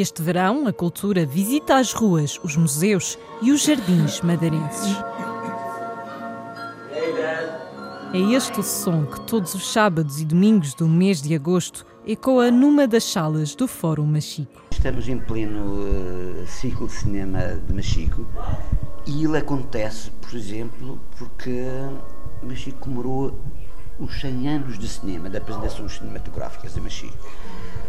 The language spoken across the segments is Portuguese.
Este verão, a cultura visita as ruas, os museus e os jardins madeirenses. É este o som que todos os sábados e domingos do mês de agosto ecoa numa das salas do Fórum Machico. Estamos em pleno uh, ciclo de cinema de Machico e ele acontece, por exemplo, porque Machico comemorou os 100 anos de cinema, de apresentações cinematográficas em Machico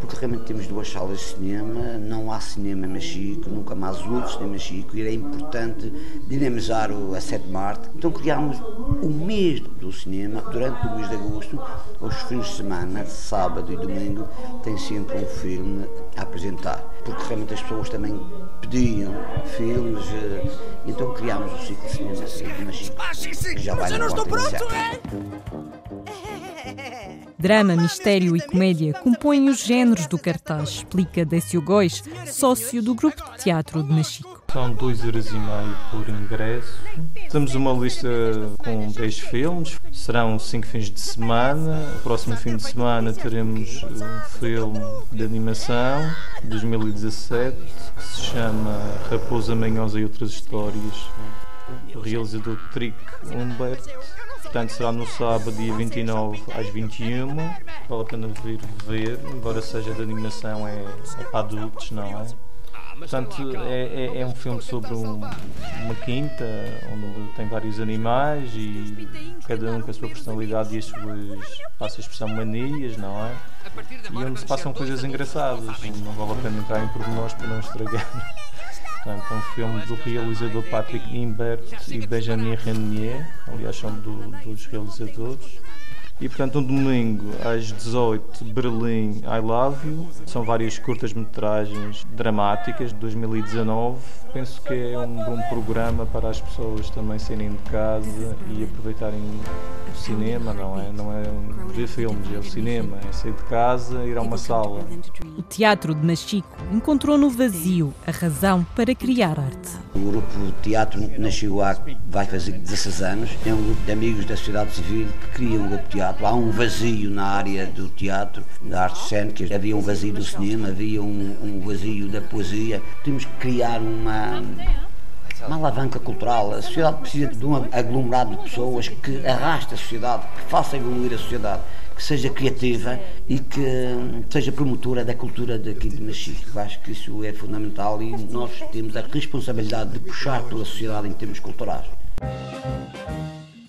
porque realmente temos duas salas de cinema, não há cinema em Machico, nunca mais houve cinema em Machico, e era importante dinamizar a 7 de Marte. Então criámos o mês do cinema, durante o mês de agosto, aos fins de semana, sábado e domingo, tem sempre um filme a apresentar, porque realmente as pessoas também pediam filmes, eh, então criámos o ciclo de cinema de Machico. Já vai Mas eu não estou pronto, é? Drama, mistério e comédia compõem os géneros do cartaz, explica Décio Góis, sócio do grupo de teatro de Machico. São 2 euros e meio por ingresso. Temos uma lista com 10 filmes, serão 5 fins de semana. O próximo fim de semana teremos um filme de animação, 2017, que se chama Raposa Manhosa e Outras Histórias, o realizador Trick Humberto Portanto, será no sábado, dia 29 às 21. Vale a pena vir ver, embora seja de animação, é, é para adultos, não é? Portanto, é, é, é um filme sobre um, uma quinta onde tem vários animais e cada um com a sua personalidade e as suas, passa a expressão, manias, não é? E onde se passam coisas engraçadas. Não vale a pena entrar em pormenores para não estragar. Portanto, é um filme do realizador Patrick Imbert e Benjamin Renier, aliás, são do, dos realizadores. E portanto, um domingo às 18, Berlim, I Love You. São várias curtas-metragens dramáticas de 2019. Penso que é um bom programa para as pessoas também saírem de casa e aproveitarem o cinema, não é? Não é ver filmes, é o cinema, é sair de casa, ir a uma sala. O Teatro de Machico encontrou no vazio a razão para criar arte. O grupo Teatro nasceu há, vai fazer 16 anos. É um grupo de amigos da sociedade civil que cria um grupo de teatro teatro. Há um vazio na área do teatro, da arte cênica. Havia um vazio do cinema, havia um, um vazio da poesia. Temos que criar uma, uma alavanca cultural. A sociedade precisa de um aglomerado de pessoas que arraste a sociedade, que faça evoluir a sociedade, que seja criativa e que seja promotora da cultura daqui de Machique. Eu acho que isso é fundamental e nós temos a responsabilidade de puxar pela sociedade em termos culturais.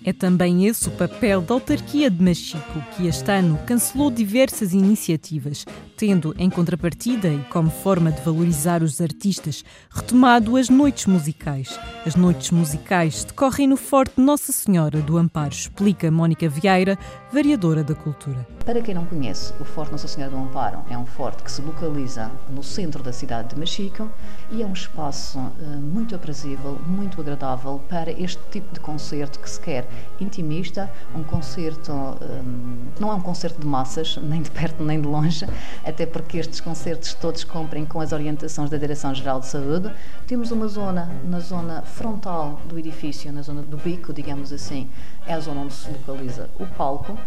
É também esse o papel da autarquia de Machico, que este ano cancelou diversas iniciativas, tendo em contrapartida e como forma de valorizar os artistas, retomado as noites musicais. As noites musicais decorrem no Forte Nossa Senhora do Amparo, explica Mónica Vieira, variadora da cultura. Para quem não conhece, o Forte Nossa Senhora do Amparo é um forte que se localiza no centro da cidade de Machico e é um espaço uh, muito aprazível, muito agradável para este tipo de concerto que se quer intimista, um concerto, um, não é um concerto de massas, nem de perto nem de longe, até porque estes concertos todos cumprem com as orientações da Direção-Geral de Saúde. Temos uma zona, na zona frontal do edifício, na zona do bico, digamos assim, é a zona onde se localiza o palco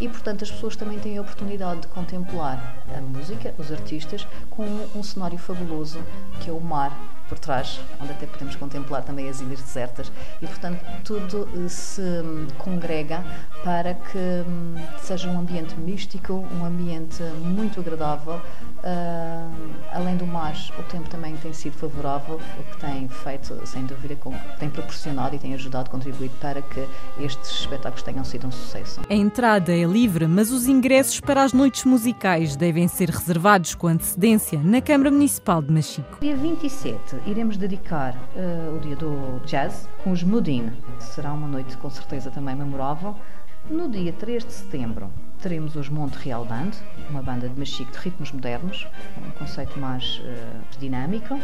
e, portanto, as pessoas também têm a oportunidade de contemplar a música, os artistas, com um cenário fabuloso que é o mar por trás, onde até podemos contemplar também as ilhas desertas e, portanto, tudo eh, se hum, congrega para que hum, seja um ambiente místico, um ambiente muito agradável. Uh, além do mar, o tempo também tem sido favorável, o que tem feito, sem dúvida, com, tem proporcionado e tem ajudado, contribuído para que estes espetáculos tenham sido um sucesso. A entrada é livre, mas os ingressos para as noites musicais devem ser reservados com antecedência na Câmara Municipal de Machico. Dia 27 iremos dedicar uh, o dia do jazz com os Mudin. Será uma noite com certeza também memorável. No dia 3 de setembro teremos os Monte Real Band, uma banda de machique de ritmos modernos, um conceito mais uh, dinâmico.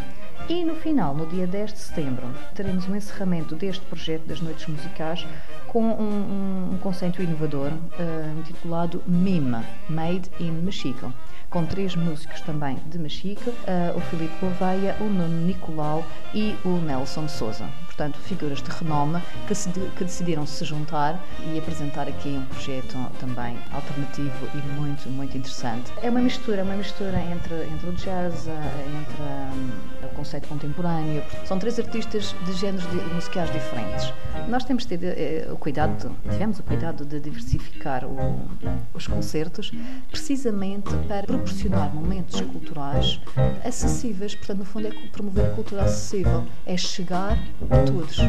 E no final, no dia 10 de setembro, teremos um encerramento deste projeto das Noites Musicais com um, um, um conceito inovador uh, intitulado MIMA, Made in Mexico com três músicos também de Mexico, uh, o Filipe Gouveia, o Nuno Nicolau e o Nelson Souza. Portanto, figuras de renome que, se, que decidiram se juntar e apresentar aqui um projeto também alternativo e muito, muito interessante. É uma mistura, uma mistura entre, entre o jazz, entre um, o conceito contemporâneo. São três artistas de géneros de, musicais diferentes. Nós temos tido eh, o cuidado, tivemos o cuidado de diversificar o, os concertos, precisamente para proporcionar momentos culturais acessíveis. Portanto, no fundo, é promover a cultura acessível, é chegar a todos.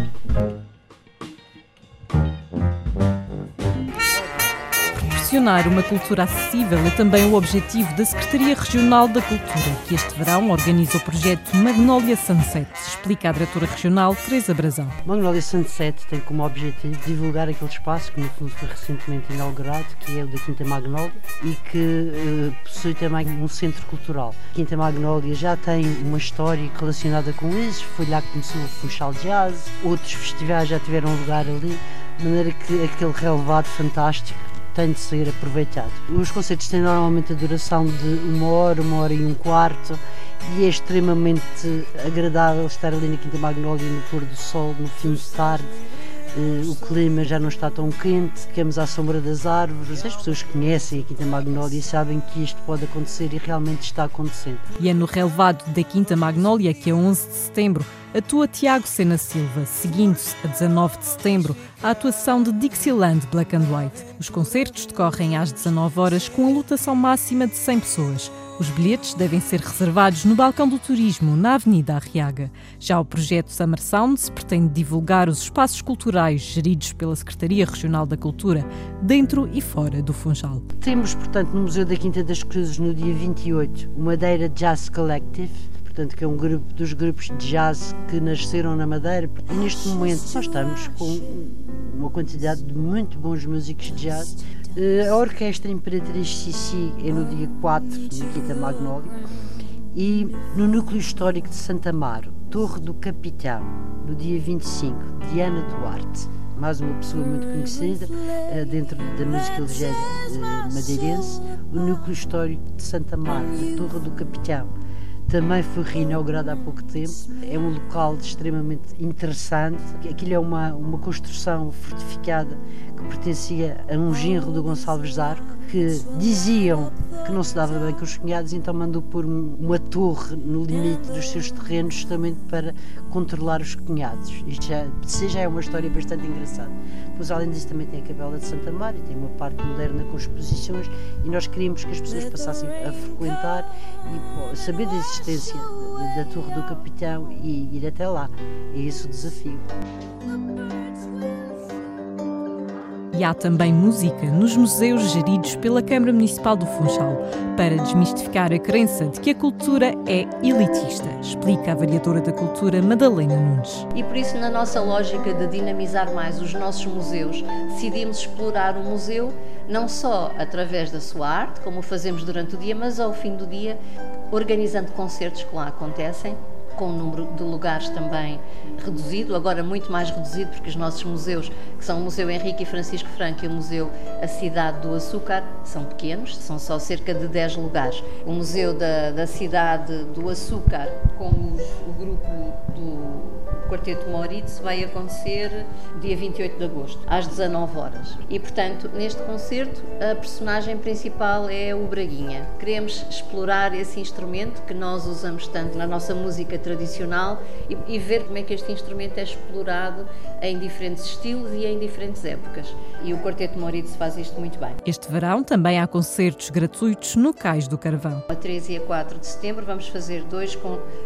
Proporcionar uma cultura acessível é também o objetivo da Secretaria Regional da Cultura, que este verão organiza o projeto Magnolia Sunset, explica a diretora regional Teresa Brazão. Magnolia Sunset tem como objetivo divulgar aquele espaço que no fundo foi recentemente inaugurado, que é o da Quinta Magnolia e que uh, possui também um centro cultural. A Quinta Magnolia já tem uma história relacionada com isso, foi lá que começou o Funchal Jazz, outros festivais já tiveram lugar ali, de maneira que aquele relevado fantástico tem de ser aproveitado. Os concertos têm normalmente a duração de uma hora, uma hora e um quarto e é extremamente agradável estar ali na Quinta Magnólia no pôr do sol, no fim de tarde. O clima já não está tão quente, ficamos à sombra das árvores. As pessoas conhecem a Quinta Magnólia sabem que isto pode acontecer e realmente está acontecendo. E é no relevado da Quinta Magnólia que é 11 de setembro atua Tiago Sena Silva, seguindo-se a 19 de setembro a atuação de Dixieland Black and White. Os concertos decorrem às 19 horas com a lotação máxima de 100 pessoas. Os bilhetes devem ser reservados no balcão do turismo, na Avenida Arriaga. Já o projeto Summer Sounds pretende divulgar os espaços culturais geridos pela Secretaria Regional da Cultura, dentro e fora do Funchal. Temos, portanto, no Museu da Quinta das Cruzes, no dia 28, o Madeira Jazz Collective, portanto, que é um grupo dos grupos de jazz que nasceram na Madeira. E neste momento nós estamos com uma quantidade de muito bons músicos de jazz. Eh, a Orquestra Imperatriz Sissi é no dia 4, no Quinta Magnólia. E no Núcleo Histórico de Santa Amaro, Torre do Capitão, no dia 25, Diana Duarte mais uma pessoa muito conhecida uh, dentro da música ligeira uh, madeirense, o núcleo histórico de Santa Marta, a Torre do Capitão também foi reinaugurado há pouco tempo. É um local extremamente interessante. Aquilo é uma, uma construção fortificada que pertencia a um genro do Gonçalves Zarco, que diziam que não se dava bem com os cunhados, então mandou pôr um, uma torre no limite dos seus terrenos justamente para controlar os cunhados. Isto já, já é uma história bastante engraçada. Pois, além disso, também tem a Capela de Santa Maria, tem uma parte moderna com exposições e nós queríamos que as pessoas passassem a frequentar e saber da existência da Torre do Capitão e ir até lá. É esse o desafio. E há também música nos museus geridos pela Câmara Municipal do Funchal, para desmistificar a crença de que a cultura é elitista, explica a variadora da cultura Madalena Nunes. E por isso, na nossa lógica de dinamizar mais os nossos museus, decidimos explorar o museu não só através da sua arte, como fazemos durante o dia, mas ao fim do dia, organizando concertos que lá acontecem, com um número de lugares também reduzido, agora muito mais reduzido, porque os nossos museus, que são o Museu Henrique e Francisco Franco e o Museu A Cidade do Açúcar, são pequenos, são só cerca de 10 lugares. O Museu da, da Cidade do Açúcar, com os, o grupo do Quarteto Moritz vai acontecer dia 28 de agosto, às 19 horas. E, portanto, neste concerto, a personagem principal é o Braguinha. Queremos explorar esse instrumento que nós usamos tanto na nossa música tradicional e, e ver como é que este instrumento é explorado em diferentes estilos e em diferentes épocas. E o Quarteto Moritz faz isto muito bem. Este verão também há concertos gratuitos no Cais do Carvão. A 13 e a 4 de setembro vamos fazer dois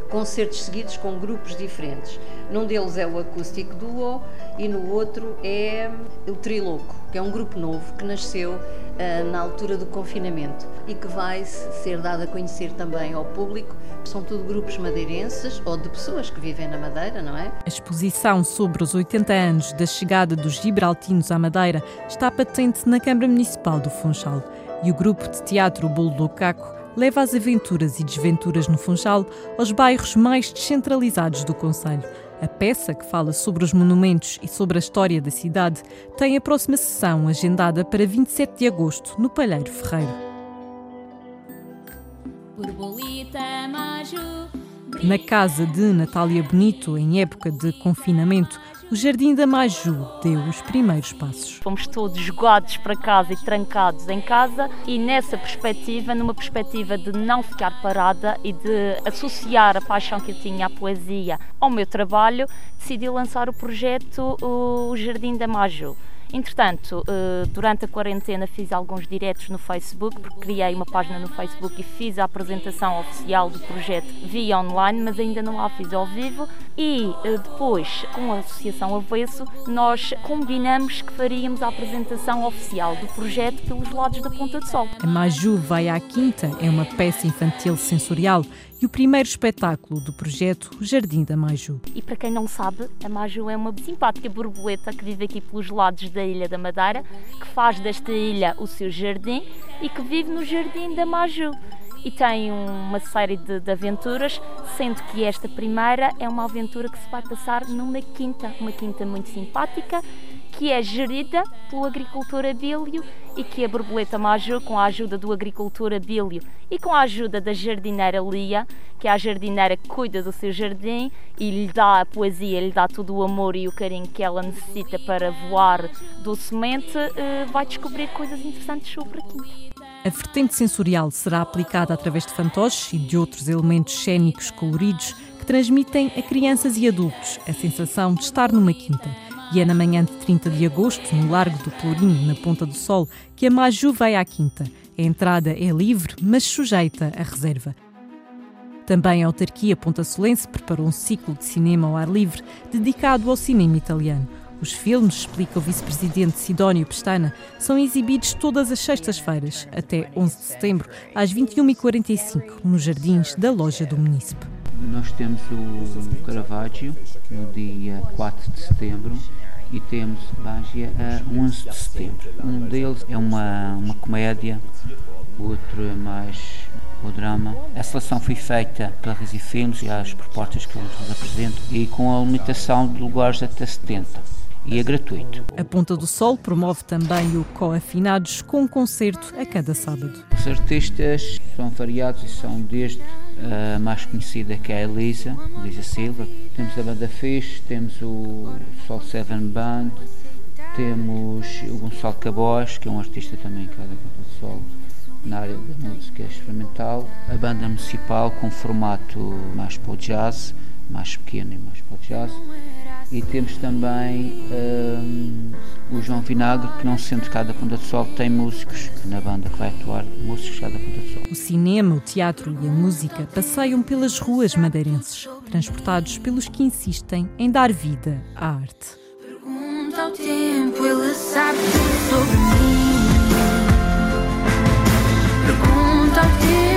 concertos seguidos com grupos diferentes. Num deles é o Acústico Duo e no outro é o Triloco, que é um grupo novo que nasceu uh, na altura do confinamento e que vai ser dado a conhecer também ao público. São tudo grupos madeirenses ou de pessoas que vivem na Madeira, não é? A exposição sobre os 80 anos da chegada dos gibraltinos à Madeira está patente na Câmara Municipal do Funchal e o grupo de teatro Bolo do Caco leva as aventuras e desventuras no Funchal aos bairros mais descentralizados do Conselho a peça, que fala sobre os monumentos e sobre a história da cidade, tem a próxima sessão agendada para 27 de agosto, no Palheiro Ferreiro. Na casa de Natália Bonito, em época de confinamento, o Jardim da Maju deu os primeiros passos. Fomos todos jogados para casa e trancados em casa, e nessa perspectiva, numa perspectiva de não ficar parada e de associar a paixão que eu tinha à poesia ao meu trabalho, decidi lançar o projeto O Jardim da Maju. Entretanto, eh, durante a quarentena fiz alguns diretos no Facebook, porque criei uma página no Facebook e fiz a apresentação oficial do projeto via online, mas ainda não a fiz ao vivo. E eh, depois, com a Associação Avesso, nós combinamos que faríamos a apresentação oficial do projeto pelos lados da Ponta do Sol. A Maju vai à Quinta é uma peça infantil sensorial e o primeiro espetáculo do projeto o Jardim da Maju. E para quem não sabe, a Maju é uma simpática borboleta que vive aqui pelos lados da Ilha da Madeira, que faz desta ilha o seu jardim e que vive no Jardim da Maju e tem uma série de, de, aventuras, sendo que esta primeira é uma aventura que se vai passar numa quinta, uma quinta muito simpática, que é gerida pelo agricultor Abílio e que a borboleta Maju, com a ajuda do agricultor Abílio e com a ajuda da jardineira Lia, que é a jardineira que cuida do seu jardim e lhe dá a poesia, lhe dá todo o amor e o carinho que ela necessita para voar docemente, eh, vai descobrir coisas interessantes sobre a quinta. A vertente sensorial será aplicada através de fantoches e de outros elementos cênicos coloridos que transmitem a crianças e adultos a sensação de estar numa quinta. E é na manhã de 30 de agosto, no Largo do Pelourinho, na Ponta do Sol, que a Maju vai à quinta. A entrada é livre, mas sujeita a reserva. Também a autarquia Ponta Solense preparou um ciclo de cinema ao ar livre dedicado ao cinema italiano. Os filmes, explica o vice-presidente Sidónio Pestana, são exibidos todas as sextas-feiras, até 11 de setembro, às 21h45, nos jardins da loja do município. Nós temos o Caravaggio no dia 4 de setembro e temos Bagia a 11 de setembro. Um deles é uma, uma comédia, outro é mais o drama. A seleção foi feita pela Resi Filmes e as propostas que eles nos apresentam e com a limitação de lugares até 70 e é gratuito. A Ponta do Sol promove também o Coafinados com um concerto a cada sábado. Os artistas são variados e são desde a mais conhecida que é a Elisa, Elisa Silva. Temos a banda Fish, temos o Sol Seven Band, temos o Gonçalo Cabós, que é um artista também que é da Ponta do Sol na área da música experimental, a banda municipal com formato mais para o jazz, mais pequeno e mais para o jazz, e temos também um, o João Vinagre, que não sendo cá da Ponta do Sol, tem músicos na banda que vai atuar, músicos cá da Ponta do Sol. O cinema, o teatro e a música passeiam pelas ruas madeirenses, transportados pelos que insistem em dar vida à arte. Pergunta ao tempo, ele sabe tudo sobre mim. Pergunta ao tempo.